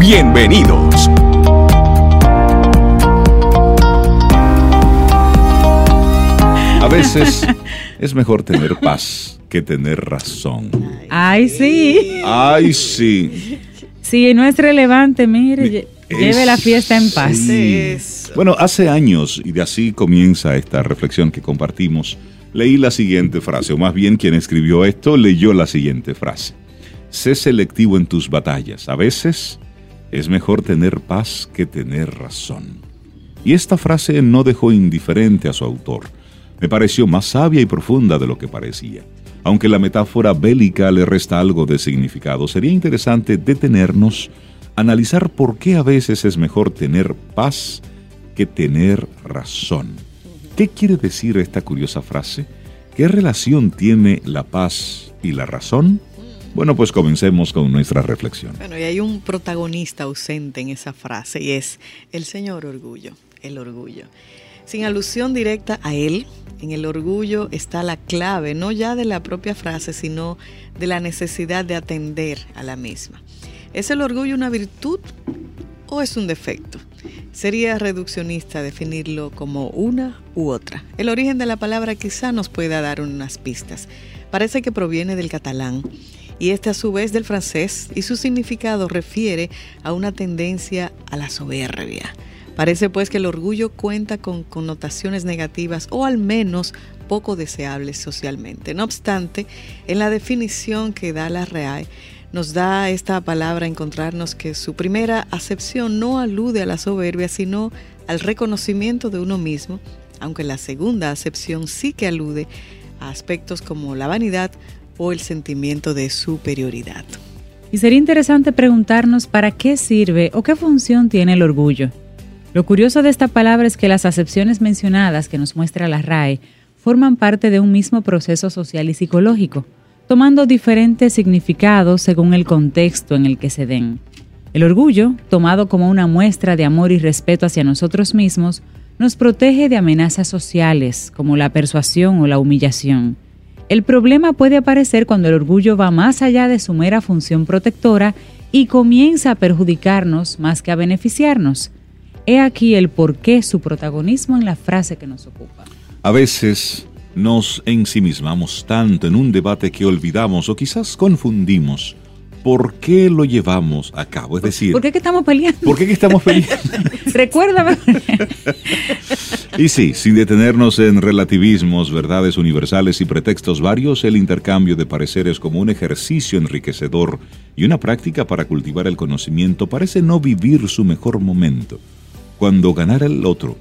Bienvenidos. A veces es mejor tener paz que tener razón. Ay, sí. Ay, sí. Sí, no es relevante, mire, lleve la fiesta en paz. Bueno, hace años, y de así comienza esta reflexión que compartimos, leí la siguiente frase, o más bien quien escribió esto leyó la siguiente frase. Sé selectivo en tus batallas. A veces es mejor tener paz que tener razón. Y esta frase no dejó indiferente a su autor. Me pareció más sabia y profunda de lo que parecía. Aunque la metáfora bélica le resta algo de significado, sería interesante detenernos, analizar por qué a veces es mejor tener paz que tener razón. ¿Qué quiere decir esta curiosa frase? ¿Qué relación tiene la paz y la razón? Bueno, pues comencemos con nuestra reflexión. Bueno, y hay un protagonista ausente en esa frase y es el señor orgullo, el orgullo. Sin alusión directa a él, en el orgullo está la clave, no ya de la propia frase, sino de la necesidad de atender a la misma. ¿Es el orgullo una virtud o es un defecto? Sería reduccionista definirlo como una u otra. El origen de la palabra quizá nos pueda dar unas pistas. Parece que proviene del catalán y este a su vez del francés y su significado refiere a una tendencia a la soberbia. Parece pues que el orgullo cuenta con connotaciones negativas o al menos poco deseables socialmente. No obstante, en la definición que da la REAE, nos da esta palabra encontrarnos que su primera acepción no alude a la soberbia, sino al reconocimiento de uno mismo, aunque la segunda acepción sí que alude a aspectos como la vanidad o el sentimiento de superioridad. Y sería interesante preguntarnos para qué sirve o qué función tiene el orgullo. Lo curioso de esta palabra es que las acepciones mencionadas que nos muestra la RAE forman parte de un mismo proceso social y psicológico, tomando diferentes significados según el contexto en el que se den. El orgullo, tomado como una muestra de amor y respeto hacia nosotros mismos, nos protege de amenazas sociales como la persuasión o la humillación el problema puede aparecer cuando el orgullo va más allá de su mera función protectora y comienza a perjudicarnos más que a beneficiarnos. He aquí el porqué su protagonismo en la frase que nos ocupa. A veces nos ensimismamos tanto en un debate que olvidamos o quizás confundimos ¿por qué lo llevamos a cabo? Es decir, ¿por qué estamos peleando? ¿Por qué estamos peleando? Recuérdame. y sí, sin detenernos en relativismos, verdades universales y pretextos varios, el intercambio de pareceres como un ejercicio enriquecedor y una práctica para cultivar el conocimiento parece no vivir su mejor momento. Cuando ganar el otro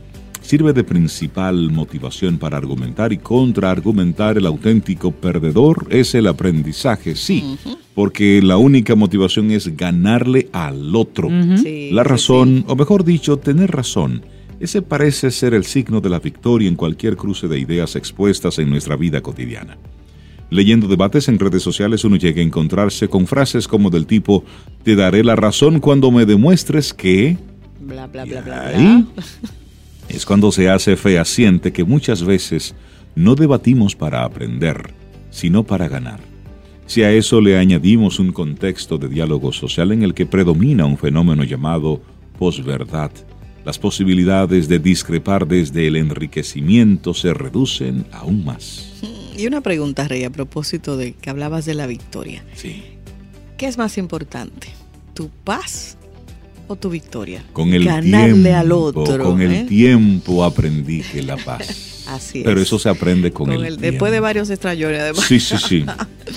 sirve de principal motivación para argumentar y contraargumentar el auténtico perdedor es el aprendizaje, sí porque la única motivación es ganarle al otro. la razón, o mejor dicho, tener razón. Ese parece ser el signo de la victoria en cualquier cruce de ideas expuestas en nuestra vida cotidiana. Leyendo debates en redes sociales uno llega a encontrarse con frases como del tipo, te daré la razón cuando me demuestres que... Bla, bla, bla, bla, Es cuando se hace fehaciente que muchas veces no debatimos para aprender, sino para ganar. Si a eso le añadimos un contexto de diálogo social en el que predomina un fenómeno llamado posverdad, las posibilidades de discrepar desde el enriquecimiento se reducen aún más. Y una pregunta, Rey, a propósito de que hablabas de la victoria. Sí. ¿Qué es más importante? ¿Tu paz o tu victoria? Con el Ganarle al otro. Con el ¿eh? tiempo aprendí que la paz. Así Pero eso se aprende con, el, Después de varios extrañores, además. Sí, sí, sí.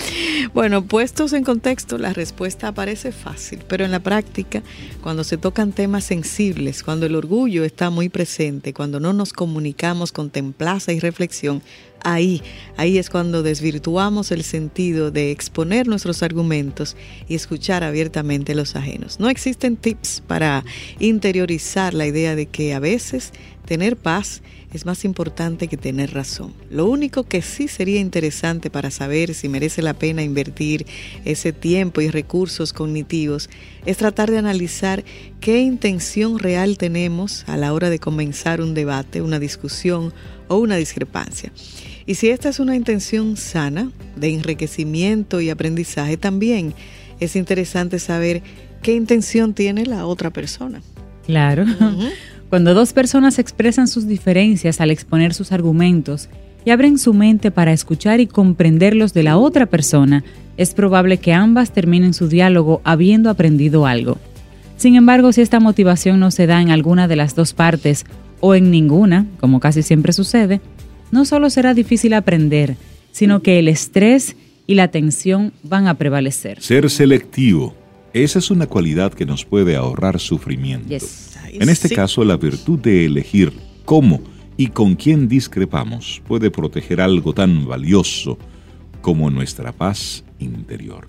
bueno, puestos en contexto, la respuesta parece fácil, pero en la práctica, cuando se tocan temas sensibles, cuando el orgullo está muy presente, cuando no nos comunicamos con templaza y reflexión, ahí, ahí es cuando desvirtuamos el sentido de exponer nuestros argumentos y escuchar abiertamente los ajenos. No existen tips para interiorizar la idea de que a veces tener paz es más importante que tener razón. Lo único que sí sería interesante para saber si merece la pena invertir ese tiempo y recursos cognitivos es tratar de analizar qué intención real tenemos a la hora de comenzar un debate, una discusión o una discrepancia. Y si esta es una intención sana, de enriquecimiento y aprendizaje, también es interesante saber qué intención tiene la otra persona. Claro. Cuando dos personas expresan sus diferencias al exponer sus argumentos y abren su mente para escuchar y comprenderlos de la otra persona, es probable que ambas terminen su diálogo habiendo aprendido algo. Sin embargo, si esta motivación no se da en alguna de las dos partes o en ninguna, como casi siempre sucede, no solo será difícil aprender, sino que el estrés y la tensión van a prevalecer. Ser selectivo, esa es una cualidad que nos puede ahorrar sufrimiento. En este caso, la virtud de elegir cómo y con quién discrepamos puede proteger algo tan valioso como nuestra paz interior.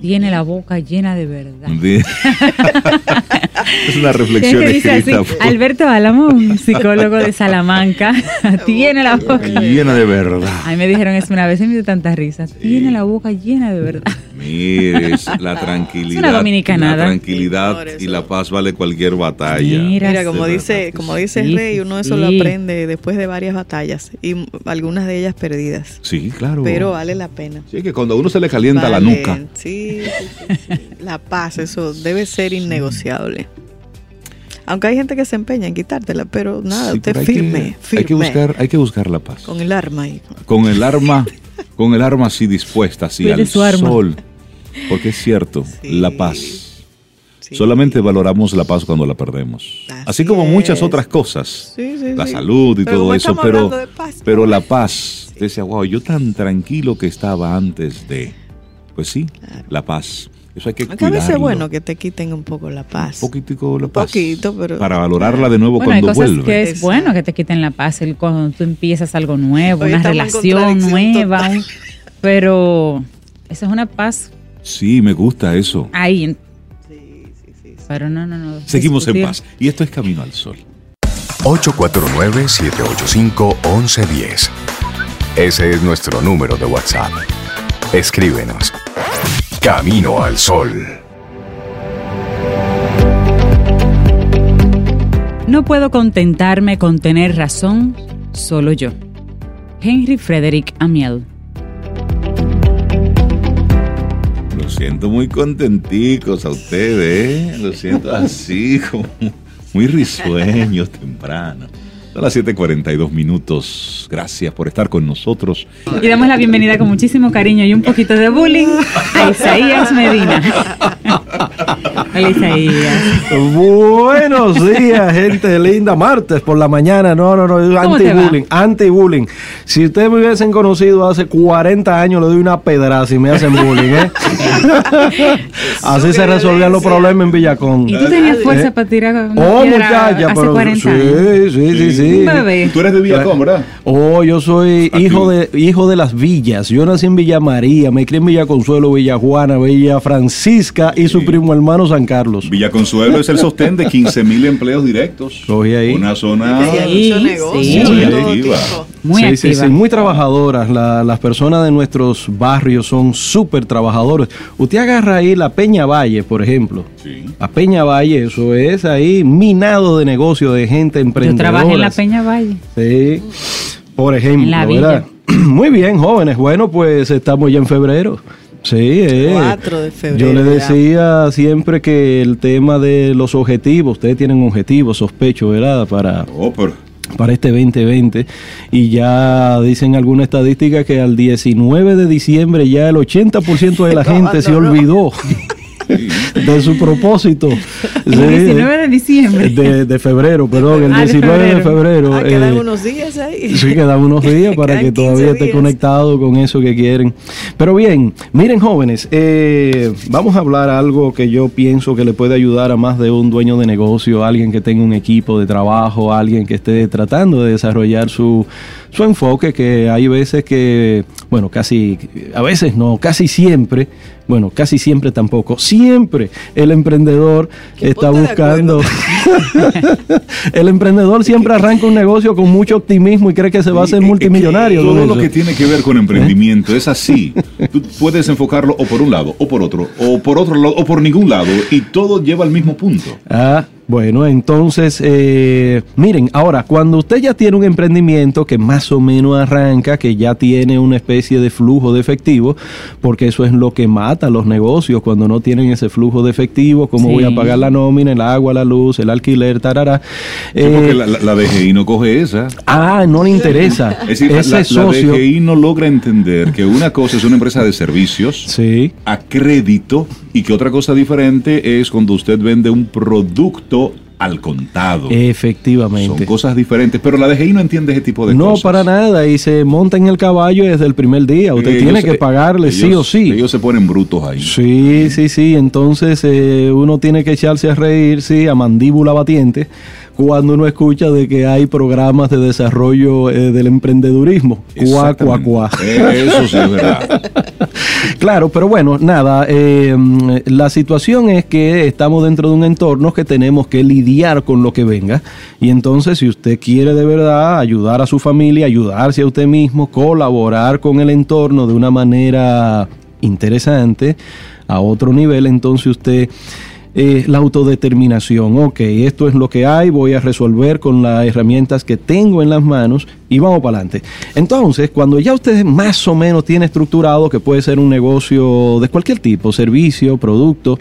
Tiene la boca llena de verdad. es una reflexión escrita Alberto Álamo, psicólogo de Salamanca, tiene la boca llena de verdad. Ay, me dijeron eso una vez y me dio tanta risa. Tiene la boca llena de verdad. Mire, la tranquilidad. Es una La tranquilidad y la paz vale cualquier batalla. Mira, como dice, como dice el rey, uno eso lo aprende después de varias batallas y algunas de ellas perdidas. Sí, claro. Pero vale la pena. Sí, que cuando uno se le calienta la nuca. Sí, la paz, eso debe ser innegociable. Aunque hay gente que se empeña en quitártela, pero nada, usted firme, firme. Hay que buscar, hay que buscar la paz. Con el arma ahí. Con el arma, con el arma así dispuesta, así al sol. Porque es cierto, la paz. Solamente valoramos la paz cuando la perdemos. Así, como muchas otras cosas. la salud y todo eso, pero, pero la paz. Decía, wow, yo tan tranquilo que estaba antes de. Pues sí, la paz. Eso hay que cuidarlo. A veces es bueno que te quiten un poco la paz. Un poquitico la paz. poquito, pero... Para valorarla de nuevo bueno, cuando hay cosas vuelve. que es bueno que te quiten la paz el, cuando tú empiezas algo nuevo, una relación nueva. pero esa es una paz. Sí, me gusta eso. Ahí. Sí, sí, sí. Pero no, no, no. Seguimos en paz. Y esto es Camino al Sol. 849-785-1110. Ese es nuestro número de WhatsApp. Escríbenos. Camino al Sol. No puedo contentarme con tener razón solo yo. Henry Frederick Amiel. Lo siento muy contenticos a ustedes, ¿eh? Lo siento así, como muy risueños temprano. Son las 7:42 minutos. Gracias por estar con nosotros. Y damos la bienvenida con muchísimo cariño y un poquito de bullying a Isaías Medina. Hola Isaías. Buenos días, gente linda. Martes por la mañana. No, no, no. Anti-bullying. Anti-bullying. Si ustedes me hubiesen conocido hace 40 años, le doy una pedrada si me hacen bullying, ¿eh? Así se resolvían los problemas en Villacón. ¿Y tú tenías fuerza para tirar Oh, muchacha, pero 40 sí, sí, sí, sí. Tú eres de Villacón, ¿verdad? Oh, yo soy hijo de, hijo de las villas. Yo nací en Villa María, me crié en Villa Consuelo, Villa Juana, Villa Francisca y su primo hermano San Carlos. Villa Consuelo es el sostén de 15 mil empleos directos. Cogí ahí. Una zona sí, sí, muy activa. Muy, activa. muy trabajadoras. las personas de nuestros barrios son súper trabajadores. Usted agarra ahí la Peña Valle, por ejemplo. Sí. La Peña Valle, eso es ahí minado de negocio de gente emprendedora. Yo trabajé en la Peña Valle. Sí. Por ejemplo, la ¿verdad? Muy bien, jóvenes. Bueno, pues estamos ya en febrero. Sí, eh. 4 de febrero. Yo le decía siempre que el tema de los objetivos, ustedes tienen objetivos, sospecho, ¿verdad? Para, oh, para este 2020. Y ya dicen alguna estadística que al 19 de diciembre ya el 80% de la gente se olvidó. de su propósito. El 19 de diciembre. De, febrero, perdón, el 19 ah, de febrero. Ah, quedan eh, unos días ahí. Sí, quedan unos días para que todavía esté conectado con eso que quieren. Pero bien, miren jóvenes, eh, vamos a hablar algo que yo pienso que le puede ayudar a más de un dueño de negocio, alguien que tenga un equipo de trabajo, alguien que esté tratando de desarrollar su, su enfoque, que hay veces que, bueno, casi, a veces no, casi siempre, bueno, casi siempre tampoco, siempre el emprendedor está buscando, el emprendedor siempre arranca un negocio con mucho optimismo y cree que se va a hacer multimillonario. todo lo que tiene que ver con emprendimiento es así. Tú puedes enfocarlo o por un lado, o por otro, o por otro lado, o por ningún lado, y todo lleva al mismo punto. Ah, bueno, entonces, eh, miren, ahora, cuando usted ya tiene un emprendimiento que más o menos arranca, que ya tiene una especie de flujo de efectivo, porque eso es lo que mata los negocios cuando no tienen ese flujo de efectivo, cómo voy a pagar la nómina, el agua, la luz, el alquiler, tarara. porque eh, la, la, DGI no coge esa. Ah, no le interesa. es decir, ese la, socio, la DGI no logra entender que una cosa es una empresa de servicios sí. a crédito y que otra cosa diferente es cuando usted vende un producto al contado. Efectivamente. Son cosas diferentes, pero la DGI no entiende ese tipo de cosas. No, para nada, y se monta en el caballo desde el primer día. Usted tiene que pagarle sí o sí. Ellos se ponen brutos ahí. Sí, sí, sí. Entonces eh, uno tiene que echarse a reír, sí, a mandíbula batiente cuando uno escucha de que hay programas de desarrollo eh, del emprendedurismo. Cuá, cuá, cuá. Eso sí es verdad. claro, pero bueno, nada, eh, la situación es que estamos dentro de un entorno que tenemos que lidiar con lo que venga. Y entonces, si usted quiere de verdad ayudar a su familia, ayudarse a usted mismo, colaborar con el entorno de una manera interesante, a otro nivel, entonces usted la autodeterminación. Ok, esto es lo que hay, voy a resolver con las herramientas que tengo en las manos y vamos para adelante. Entonces, cuando ya usted más o menos tiene estructurado que puede ser un negocio de cualquier tipo, servicio, producto,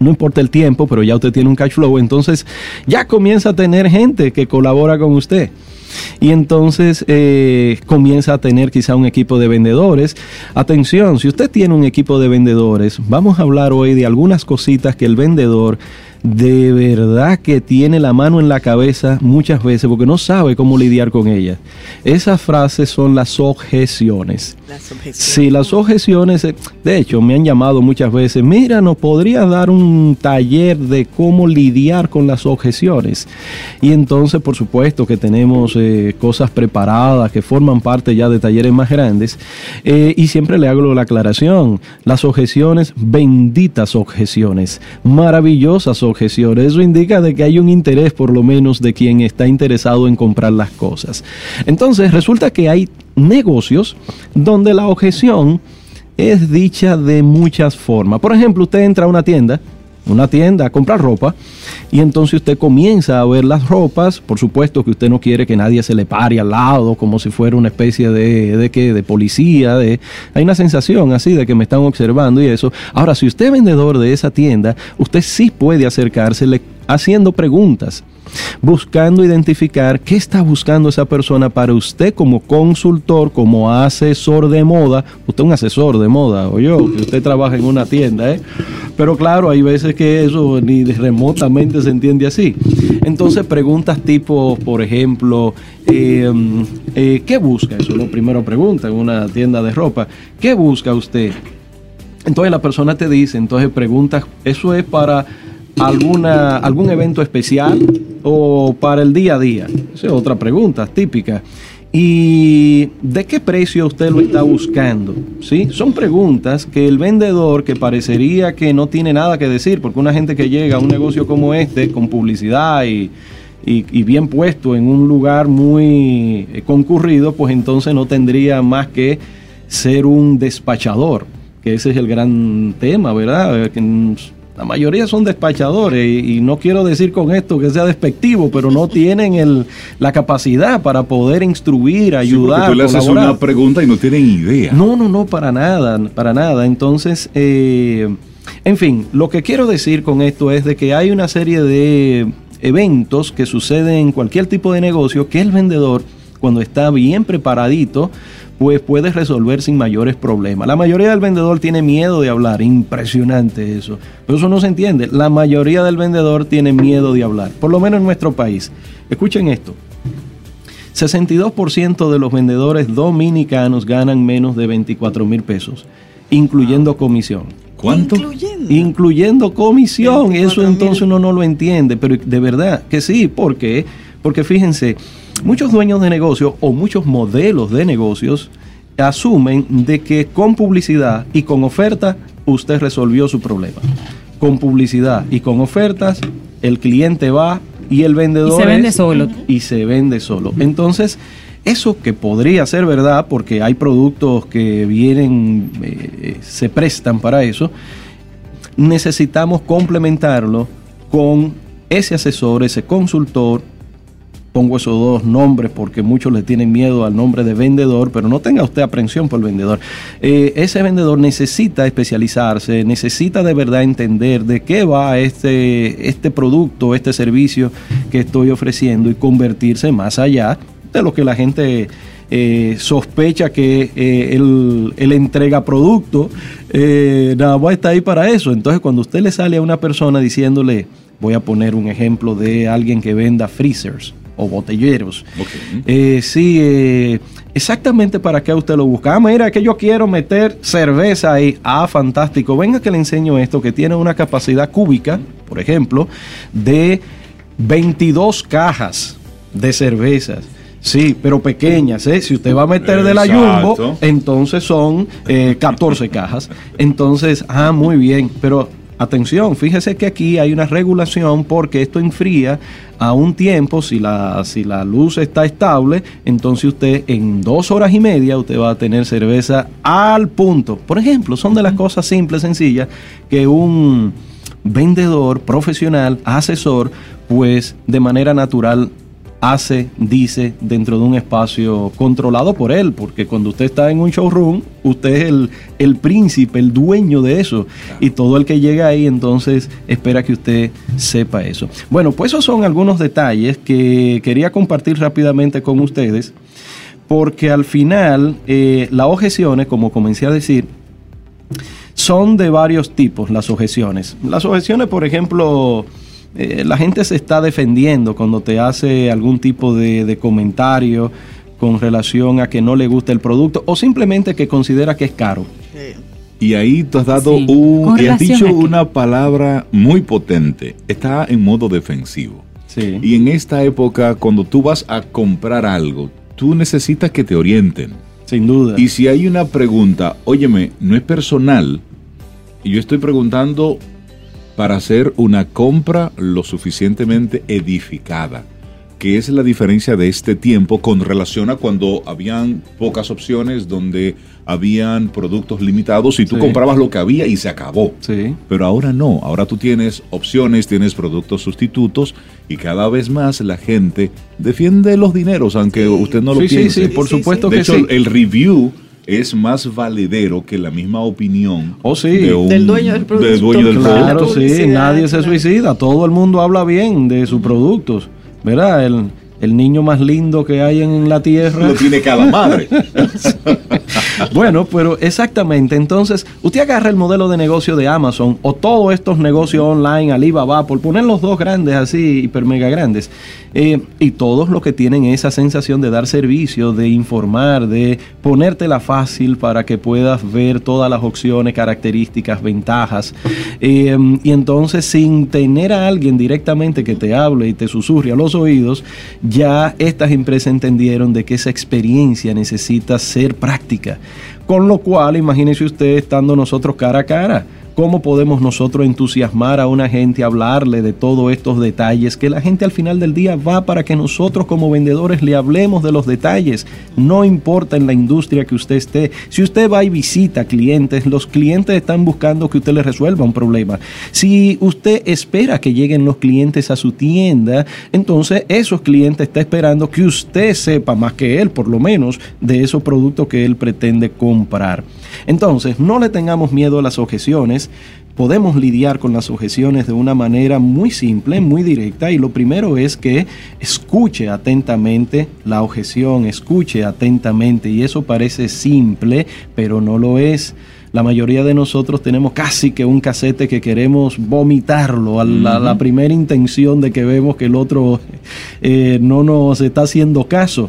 no importa el tiempo, pero ya usted tiene un cash flow, entonces ya comienza a tener gente que colabora con usted y entonces eh, comienza a tener quizá un equipo de vendedores. Atención, si usted tiene un equipo de vendedores, vamos a hablar hoy de algunas cositas que el vendedor de verdad que tiene la mano en la cabeza muchas veces porque no sabe cómo lidiar con ella. Esas frases son las objeciones. Las objeciones. Sí, las objeciones, eh, de hecho, me han llamado muchas veces, mira, ¿nos podría dar un taller de cómo lidiar con las objeciones? Y entonces, por supuesto, que tenemos eh, cosas preparadas que forman parte ya de talleres más grandes. Eh, y siempre le hago la aclaración, las objeciones, benditas objeciones, maravillosas objeciones. Eso indica de que hay un interés por lo menos de quien está interesado en comprar las cosas. Entonces resulta que hay negocios donde la objeción es dicha de muchas formas. Por ejemplo, usted entra a una tienda una tienda a comprar ropa y entonces usted comienza a ver las ropas, por supuesto que usted no quiere que nadie se le pare al lado como si fuera una especie de, de, que de policía, de, hay una sensación así de que me están observando y eso. Ahora, si usted es vendedor de esa tienda, usted sí puede acercársele haciendo preguntas buscando identificar qué está buscando esa persona para usted como consultor, como asesor de moda. Usted es un asesor de moda, o yo, que usted trabaja en una tienda, ¿eh? Pero claro, hay veces que eso ni remotamente se entiende así. Entonces, preguntas tipo, por ejemplo, em, eh, ¿qué busca? Eso es lo primero pregunta en una tienda de ropa. ¿Qué busca usted? Entonces la persona te dice, entonces preguntas, ¿eso es para alguna, algún evento especial o para el día a día? Esa es otra pregunta típica. ¿Y de qué precio usted lo está buscando? ¿Sí? Son preguntas que el vendedor, que parecería que no tiene nada que decir, porque una gente que llega a un negocio como este, con publicidad y, y, bien puesto en un lugar muy eh, concurrido, pues entonces no tendría más que ser un despachador, que ese es el gran tema, ¿verdad? La mayoría son despachadores y, no quiero decir con esto que sea despectivo, pero no tienen el, la capacidad para poder instruir, ayudar. Sí, tú le haces una pregunta y no tienen idea. No, no, no, para nada, para nada. Entonces, eh, en fin, lo que quiero decir con esto es de que hay una serie de eventos que suceden en cualquier tipo de negocio que el vendedor, cuando está bien preparadito, pues puedes resolver sin mayores problemas. La mayoría del vendedor tiene miedo de hablar, impresionante eso. Pero eso no se entiende. La mayoría del vendedor tiene miedo de hablar, por lo menos en nuestro país. Escuchen esto. 62% de los vendedores dominicanos ganan menos de 24 mil pesos, incluyendo comisión. ¿Cuánto? Incluyendo. Incluyendo comisión. 24.000. Eso entonces uno no lo entiende, pero de verdad que sí. ¿Por qué? Porque fíjense, muchos dueños de negocios o muchos modelos de negocios asumen de que con publicidad y con oferta usted resolvió su problema. Con publicidad y con ofertas el cliente va y el vendedor Y se vende es- solo. y se vende solo. Entonces, eso que podría ser verdad, porque hay productos que vienen, eh, se prestan para eso, necesitamos complementarlo con ese asesor, ese consultor. Pongo esos dos nombres porque muchos le tienen miedo al nombre de vendedor, pero no tenga usted aprensión por el vendedor. Eh, ese vendedor necesita especializarse, necesita de verdad entender de qué va este, este producto, este servicio que estoy ofreciendo y convertirse más allá de lo que la gente eh, sospecha que eh, él, él entrega producto, eh, nada más está ahí para eso. Entonces, cuando usted le sale a una persona diciéndole, voy a poner un ejemplo de alguien que venda freezers o botelleros, Ok. eh, sí, eh, exactamente para qué usted lo busca. Ah, mira, que yo quiero meter cerveza ahí. Ah, fantástico. Venga que le enseño esto, que tiene una capacidad cúbica, por ejemplo, de 22 cajas de cervezas. Sí, pero pequeñas, ¿eh? Si usted va a meter de la. Jumbo, entonces son eh, 14 cajas. Entonces, ah, muy bien, pero atención, fíjese que aquí hay una regulación porque esto enfría a un tiempo, si la, si la luz está estable, entonces usted en dos horas y media usted va a tener cerveza al punto. Por ejemplo, son de las cosas simples, sencillas, que un vendedor profesional, asesor, pues de manera natural hace, dice, dentro de un espacio controlado por él, porque cuando usted está en un showroom, usted es el, el príncipe, el dueño de eso, y todo el que llega ahí entonces espera que usted sepa eso. Bueno, pues esos son algunos detalles que quería compartir rápidamente con ustedes, porque al final eh, las objeciones, como comencé a decir, son de varios tipos las objeciones. Las objeciones, por ejemplo, eh, la gente se está defendiendo cuando te hace algún tipo de, de comentario con relación a que no le gusta el producto o simplemente que considera que es caro. Y ahí tú has dado Sí. un, y has dicho una palabra muy potente. Está en modo defensivo. Sí. Y en esta época, cuando tú vas a comprar algo, tú necesitas que te orienten. Sin duda. Y si hay una pregunta, óyeme, no es personal, y yo estoy preguntando para hacer una compra lo suficientemente edificada, que es la diferencia de este tiempo con relación a cuando habían pocas opciones, donde habían productos limitados y tú Sí. comprabas lo que había y se acabó. Sí. Pero ahora no, ahora tú tienes opciones, tienes productos sustitutos y cada vez más la gente defiende los dineros, aunque usted no lo sí, piense. sí, por Sí, sí, supuesto De que hecho, sí. el review es más valedero que la misma opinión Oh, sí. de un- Del dueño del producto. del dueño del Claro, producto. sí, nadie se suicida, todo el mundo habla bien de sus productos, ¿verdad? El, el niño más lindo que hay en la tierra. Lo tiene cada madre. Bueno, pero exactamente. Entonces, usted agarra el modelo de negocio de Amazon o todos estos negocios online, Alibaba, por poner los dos grandes así, hiper mega grandes, eh, y todos los que tienen esa sensación de dar servicio, de informar, de ponértela fácil para que puedas ver todas las opciones, características, ventajas. Eh, y entonces, sin tener a alguien directamente que te hable y te susurre a los oídos, ya estas empresas entendieron de que esa experiencia necesita ser práctica. Con lo cual, imagínese usted estando nosotros cara a cara. ¿Cómo podemos nosotros entusiasmar a una gente, hablarle de todos estos detalles? Que la gente al final del día va para que nosotros como vendedores le hablemos de los detalles. No importa en la industria que usted esté. Si usted va y visita clientes, los clientes están buscando que usted les resuelva un problema. Si usted espera que lleguen los clientes a su tienda, entonces esos clientes están esperando que usted sepa más que él, por lo menos, de esos productos que él pretende comprar. Entonces, no le tengamos miedo a las objeciones. podemos lidiar con las objeciones de una manera muy simple, muy directa. Y lo primero es que escuche atentamente la objeción, escuche atentamente. Y eso parece simple, pero no lo es. La mayoría de nosotros tenemos casi que un casete que queremos vomitarlo a la, primera intención de que vemos que el otro eh, no nos está haciendo caso.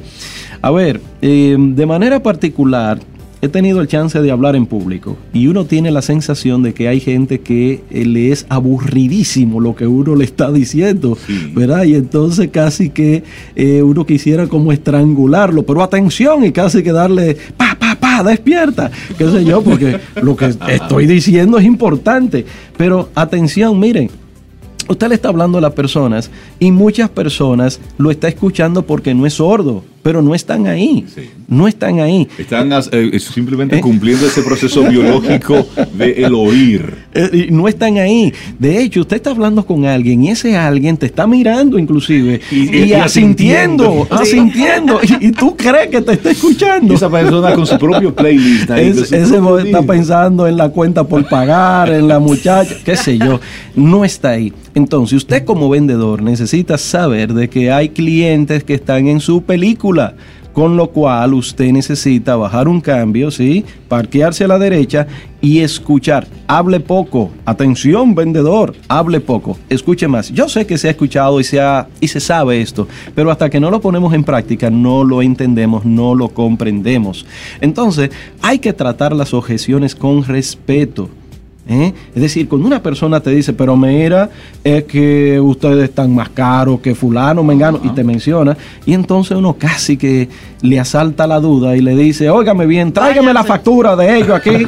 A ver, eh, de manera particular, he tenido el chance de hablar en público y uno tiene la sensación de que hay gente que eh, le es aburridísimo lo que uno le está diciendo, ¿verdad? Y entonces casi que eh, uno quisiera como estrangularlo, pero atención y casi que darle, pa, pa, pa, despierta, qué sé yo, porque lo que estoy diciendo es importante, pero atención, miren, usted le está hablando a las personas y muchas personas lo está escuchando porque no es sordo pero no están ahí. No están ahí. Están eh, simplemente ¿Eh? cumpliendo ese proceso biológico de el oír. Eh, no están ahí. De hecho, usted está hablando con alguien y ese alguien te está mirando inclusive y, asintiendo, asintiendo. y, tú crees que te está escuchando. esa persona con su propio playlist. ese está pensando en la cuenta por pagar, en la muchacha, qué sé yo. No está ahí. Entonces, usted como vendedor necesita saber de que hay clientes que están en su película, con lo cual usted necesita bajar un cambio, ¿sí? Parquearse a la derecha y escuchar. Hable poco. Atención, vendedor, hable poco. Escuche más. Yo sé que se ha escuchado y se, y se sabe esto, pero hasta que no lo ponemos en práctica no lo entendemos, no lo comprendemos. Entonces, hay que tratar las objeciones con respeto. ¿Eh? Es decir, cuando una persona te dice, pero mira, es que ustedes están más caros que fulano, mengano, y te menciona, y entonces uno casi que le asalta la duda y le dice, óigame bien, tráigame la factura de ellos aquí.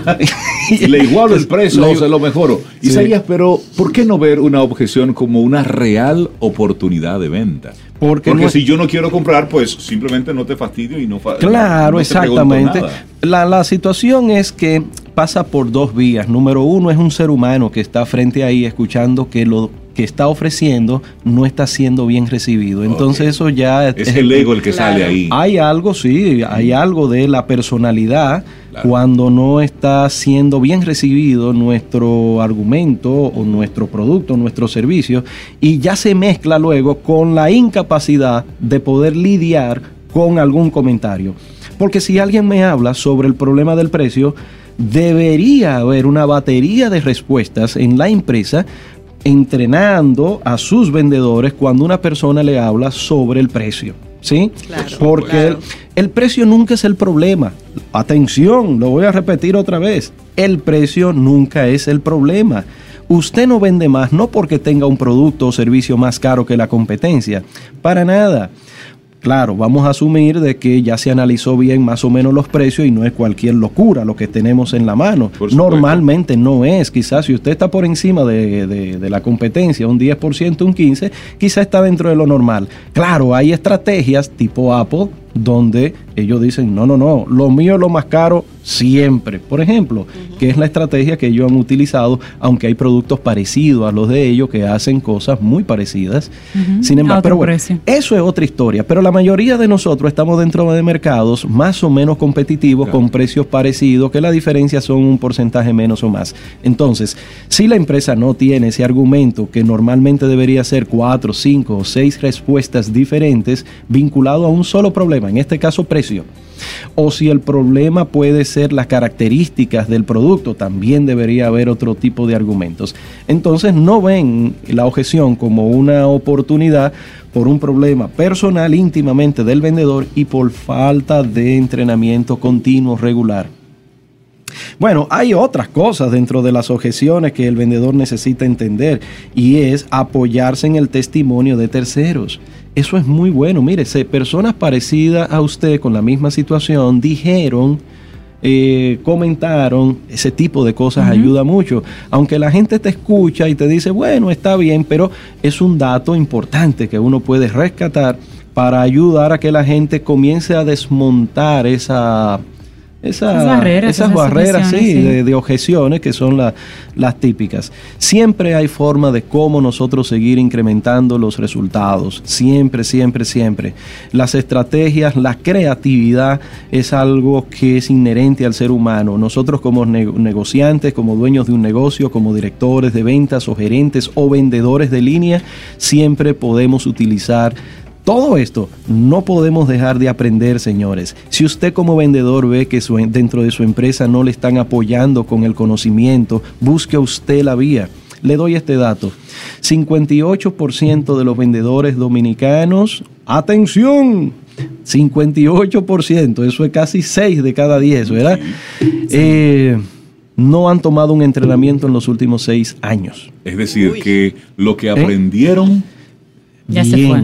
le igualo el precio, o se lo mejoro. Isaías, pero ¿por qué no ver una objeción como una real oportunidad de venta? Porque, si yo no quiero comprar, pues simplemente no te fastidio y no Claro, exactamente. La, la situación es que pasa por dos vías. Número uno es un ser humano que está frente ahí escuchando que lo que está ofreciendo no está siendo bien recibido. Entonces eso ya... Es, el ego el que sale ahí. Hay algo, sí, hay algo de la personalidad cuando no está siendo bien recibido nuestro argumento o nuestro producto, nuestro servicio, y ya se mezcla luego con la incapacidad de poder lidiar con algún comentario. Porque si alguien me habla sobre el problema del precio, debería haber una batería de respuestas en la empresa entrenando a sus vendedores cuando una persona le habla sobre el precio. ¿Sí? Porque El, precio nunca es el problema. Atención, lo voy a repetir otra vez. El precio nunca es el problema. Usted no vende más no porque tenga un producto o servicio más caro que la competencia. Para nada. Claro, vamos a asumir de que ya se analizó bien más o menos los precios y no es cualquier locura lo que tenemos en la mano. Normalmente no es. Quizás si usted está por encima de, de la competencia, un 10%, un 15%, quizás está dentro de lo normal. Claro, hay estrategias tipo Apple donde ellos dicen, no, no, no, lo mío es lo más caro siempre. Por ejemplo, que es la estrategia que ellos han utilizado, aunque hay productos parecidos a los de ellos que hacen cosas muy parecidas. Sin embargo, pero eso es otra historia. Pero la mayoría de nosotros estamos dentro de mercados más o menos competitivos con precios parecidos, que la diferencia son un porcentaje menos o más. Entonces, si la empresa no tiene ese argumento que normalmente debería ser cuatro, cinco o seis respuestas diferentes vinculado a un solo problema, en este caso precio, o si el problema puede ser las características del producto, también debería haber otro tipo de argumentos. Entonces no ven la objeción como una oportunidad por un problema personal íntimamente del vendedor y por falta de entrenamiento continuo regular. Bueno, hay otras cosas dentro de las objeciones que el vendedor necesita entender y es apoyarse en el testimonio de terceros. Eso es muy bueno. Mire, personas parecidas a usted con la misma situación dijeron, eh, comentaron, ese tipo de cosas ayuda mucho. Aunque la gente te escucha y te dice, bueno, está bien, pero es un dato importante que uno puede rescatar para ayudar a que la gente comience a desmontar esa esas barreras, esas barreras sí, De, objeciones que son las típicas. Siempre hay forma de cómo nosotros seguir incrementando los resultados. Siempre, siempre, siempre. Las estrategias, la creatividad es algo que es inherente al ser humano. Nosotros como negociantes, como dueños de un negocio, como directores de ventas o gerentes o vendedores de línea, siempre podemos utilizar todo esto no podemos dejar de aprender, señores. Si usted como vendedor ve que dentro de su empresa no le están apoyando con el conocimiento, busque usted la vía. Le doy este dato. 58% de los vendedores dominicanos, atención, 58%, eso es casi 6 de cada 10, ¿verdad? Eh, no han tomado un entrenamiento en los últimos 6 años. Es decir, que lo que ¿Eh? aprendieron... Ya se fue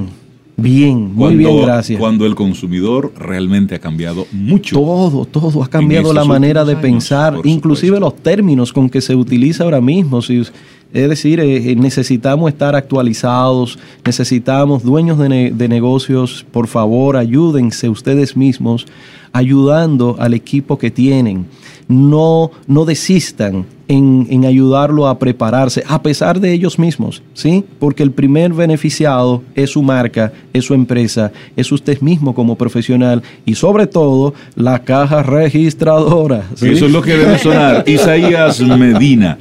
Bien, muy bien, gracias. Cuando el consumidor realmente ha cambiado mucho. Todo, todo ha cambiado la manera de pensar, inclusive los términos con que se utiliza ahora mismo. Si, es decir, eh, eh, necesitamos estar actualizados, necesitamos dueños de, de negocios, por favor, ayúdense ustedes mismos ayudando al equipo que tienen. No, no desistan en, ayudarlo a prepararse, a pesar de ellos mismos, ¿sí? Porque el primer beneficiado es su marca, es su empresa, es usted mismo como profesional y sobre todo la caja registradora. Eso es lo que debe sonar. Isaías Medina.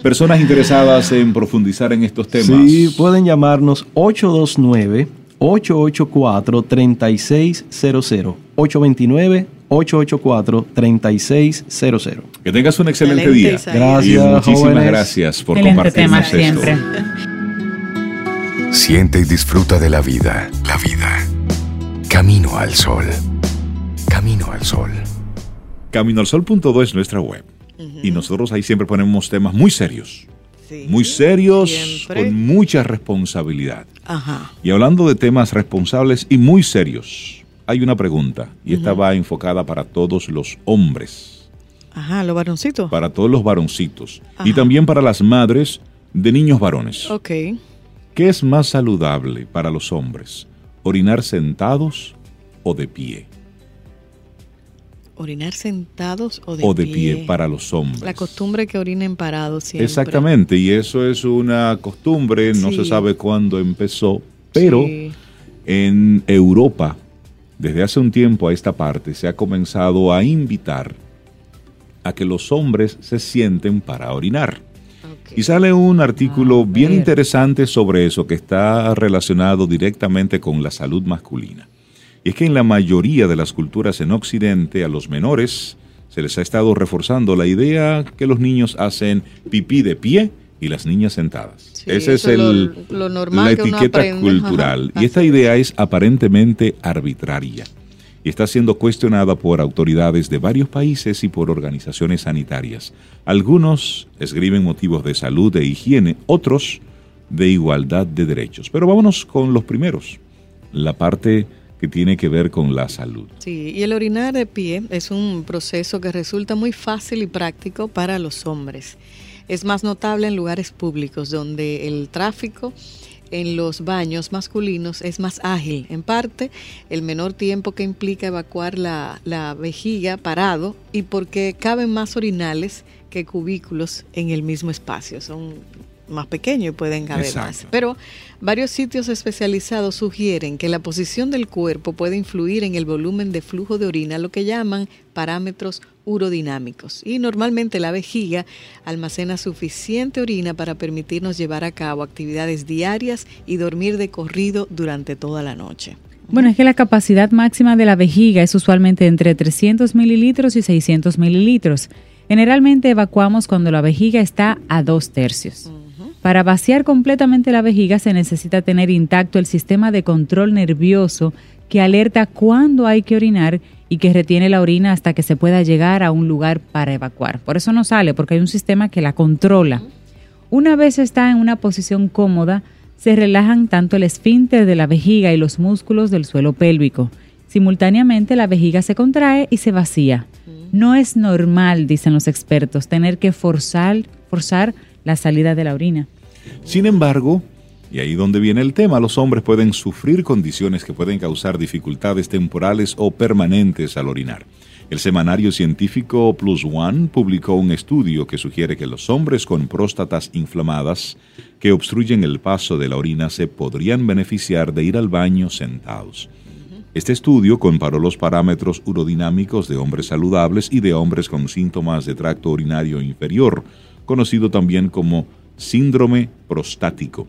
Personas interesadas en profundizar en estos temas. Sí, pueden llamarnos 829 884 3600 829 884-3600. Que tengas un excelente, día. Gracias. Y muchísimas gracias por compartirnos esto. Siempre. Siente y disfruta de la vida. La vida. Camino al sol. Camino al sol. Caminoalsol.do es nuestra web. Y nosotros ahí siempre ponemos temas muy serios. muy serios, con mucha responsabilidad. Ajá. Y hablando de temas responsables y muy serios hay una pregunta y esta va enfocada para todos los hombres. Ajá, los varoncitos. Para todos los varoncitos. Y también para las madres de niños varones. Ok. ¿Qué es más saludable para los hombres? ¿Orinar sentados o de pie? Orinar sentados o de, o de pie. para los hombres. La costumbre que orinen parados siempre. Exactamente, y eso es una costumbre, no se sabe cuándo empezó, pero en Europa desde hace un tiempo a esta parte se ha comenzado a invitar a que los hombres se sienten para orinar. Y sale un artículo ah, bien interesante sobre eso que está relacionado directamente con la salud masculina. Y es que en la mayoría de las culturas en Occidente a los menores se les ha estado reforzando la idea que los niños hacen pipí de pie y las niñas sentadas. Ese es el, la etiqueta cultural. y esta idea es aparentemente arbitraria y está siendo cuestionada por autoridades de varios países y por organizaciones sanitarias. Algunos escriben motivos de salud e higiene, otros de igualdad de derechos. Pero vámonos con los primeros, la parte que tiene que ver con la salud. Sí, y el orinar de pie es un proceso que resulta muy fácil y práctico para los hombres es más notable en lugares públicos donde el tráfico en los baños masculinos es más ágil. En parte, el menor tiempo que implica evacuar la, la, vejiga parado y porque caben más orinales que cubículos en el mismo espacio. Son más pequeños y pueden caber más. Pero varios sitios especializados sugieren que la posición del cuerpo puede influir en el volumen de flujo de orina, lo que llaman parámetros urodinámicos. Y normalmente la vejiga almacena suficiente orina para permitirnos llevar a cabo actividades diarias y dormir de corrido durante toda la noche. Bueno, es que la capacidad máxima de la vejiga es usualmente entre 300 mililitros y 600 mililitros. Generalmente evacuamos cuando la vejiga está a dos tercios. Para vaciar completamente la vejiga se necesita tener intacto el sistema de control nervioso que alerta cuándo hay que orinar y que retiene la orina hasta que se pueda llegar a un lugar para evacuar. Por eso no sale, porque hay un sistema que la controla. Una vez está en una posición cómoda, se relajan tanto el esfínter de la vejiga y los músculos del suelo pélvico. Simultáneamente la vejiga se contrae y se vacía. No es normal, dicen los expertos, tener que forzar, forzar la salida de la orina. Sin embargo, Y ahí donde viene el tema, los hombres pueden sufrir condiciones que pueden causar dificultades temporales o permanentes al orinar. El semanario científico Plus One publicó un estudio que sugiere que los hombres con próstatas inflamadas que obstruyen el paso de la orina se podrían beneficiar de ir al baño sentados. Este estudio comparó los parámetros urodinámicos de hombres saludables y de hombres con síntomas de tracto urinario inferior, conocido también como síndrome prostático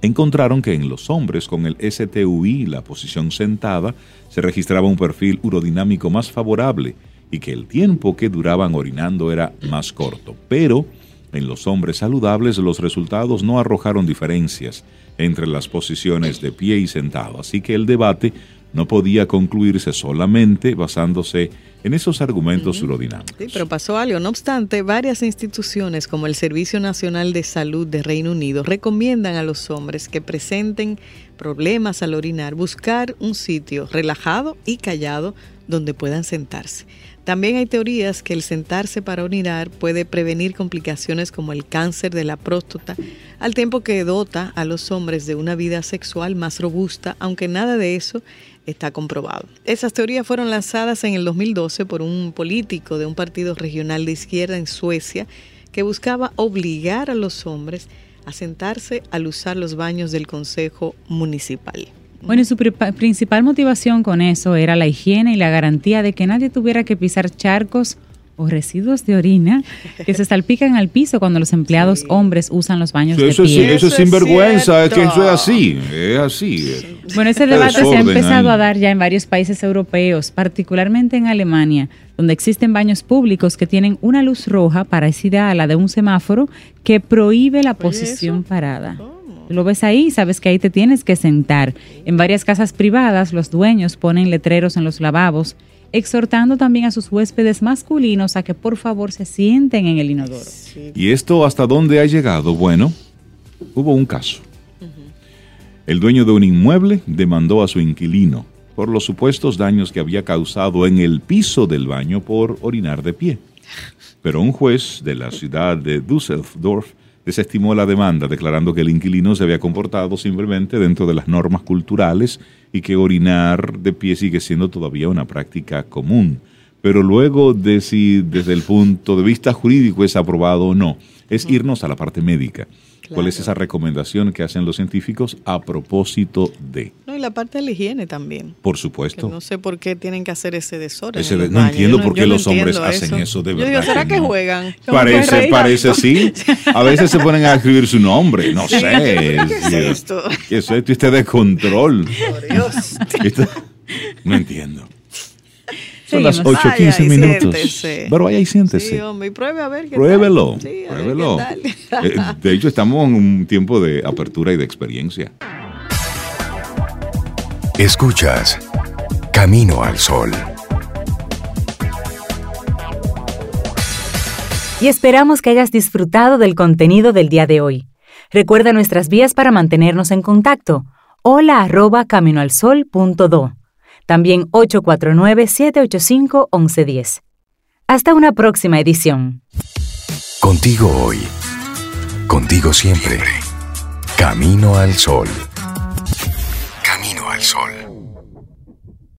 encontraron que en los hombres con el STUI, la posición sentada, se registraba un perfil urodinámico más favorable y que el tiempo que duraban orinando era más corto. Pero en los hombres saludables los resultados no arrojaron diferencias entre las posiciones de pie y sentado, así que el debate no podía concluirse solamente basándose en esos argumentos urodinámicos. Sí, pero pasó algo. No obstante, varias instituciones como el Servicio Nacional de Salud de Reino Unido recomiendan a los hombres que presenten problemas al orinar buscar un sitio relajado y callado donde puedan sentarse. También hay teorías que el sentarse para orinar puede prevenir complicaciones como el cáncer de la próstata, al tiempo que dota a los hombres de una vida sexual más robusta, aunque nada de eso está comprobado. Esas teorías fueron lanzadas en el 2012 por un político de un partido regional de izquierda en Suecia que buscaba obligar a los hombres a sentarse al usar los baños del Consejo Municipal. Bueno, su principal motivación con eso era la higiene y la garantía de que nadie tuviera que pisar charcos o residuos de orina que se salpican al piso cuando los empleados hombres usan los baños de eso, pie. eso, es sinvergüenza, es que eso es así, es así. Bueno, ese debate se ha empezado a dar ya en varios países europeos, particularmente en Alemania, donde existen baños públicos que tienen una luz roja parecida a la de un semáforo que prohíbe la posición parada. Lo ves ahí, sabes que ahí te tienes que sentar. En varias casas privadas, los dueños ponen letreros en los lavabos exhortando también a sus huéspedes masculinos a que por favor se sienten en el inodoro. ¿Y esto hasta dónde ha llegado? Bueno, hubo un caso. El dueño de un inmueble demandó a su inquilino por los supuestos daños que había causado en el piso del baño por orinar de pie. Pero un juez de la ciudad de Düsseldorf desestimó la demanda, declarando que el inquilino se había comportado simplemente dentro de las normas culturales y que orinar de pie sigue siendo todavía una práctica común. Pero luego de si desde el punto de vista jurídico es aprobado o no, es irnos a la parte médica. ¿Cuál es esa recomendación que hacen los científicos a propósito de? No, y la parte de la higiene también. Por supuesto. no sé por qué tienen que hacer ese desorden. no entiendo por qué los hombres hacen eso de verdad. Yo digo, ¿será que, juegan? Parece, parece sí. A veces se ponen a escribir su nombre. No sé. ¿Qué es esto? ¿Qué es esto? Este de control. Por Dios. No entiendo. Son las 8.15 minutos. Pero vaya y siéntese. Sí, hombre, y pruebe a ver qué Pruébelo. Sí, pruébelo. Eh, de hecho, estamos en un tiempo de apertura y de experiencia. Escuchas Camino al Sol. Y esperamos que hayas disfrutado del contenido del día de hoy. Recuerda nuestras vías para mantenernos en contacto. Hola arroba caminoalsol.do también 849-785-1110. Hasta una próxima edición. Contigo hoy. Contigo siempre. Camino al sol. Camino al sol.